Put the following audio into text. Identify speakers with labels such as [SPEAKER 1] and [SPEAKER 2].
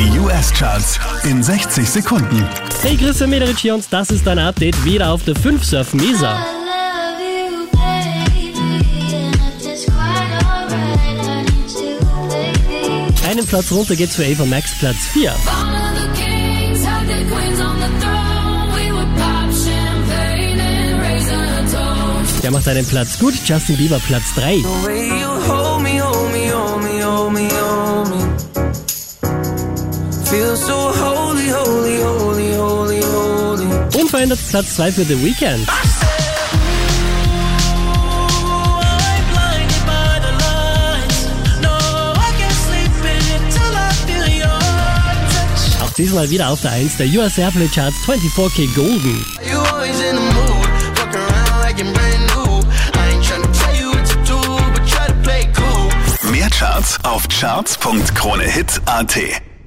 [SPEAKER 1] Die US-Charts in 60 Sekunden.
[SPEAKER 2] Hey, Grüße Mederich hier und das ist dein Update wieder auf der 5 Surf Mesa. Einen Platz runter geht's für Ava Max, Platz 4.
[SPEAKER 3] Follow the kings, had the queens on the throne. We would pop champagne and raise a toast.
[SPEAKER 2] Der macht einen Platz gut, Justin Bieber Platz 3. Unverändert Platz 2 für The Weeknd. Auch diesmal wieder auf der 1 der US Airplay Charts 24K Golden.
[SPEAKER 1] Mehr Charts auf charts.kronehit.at.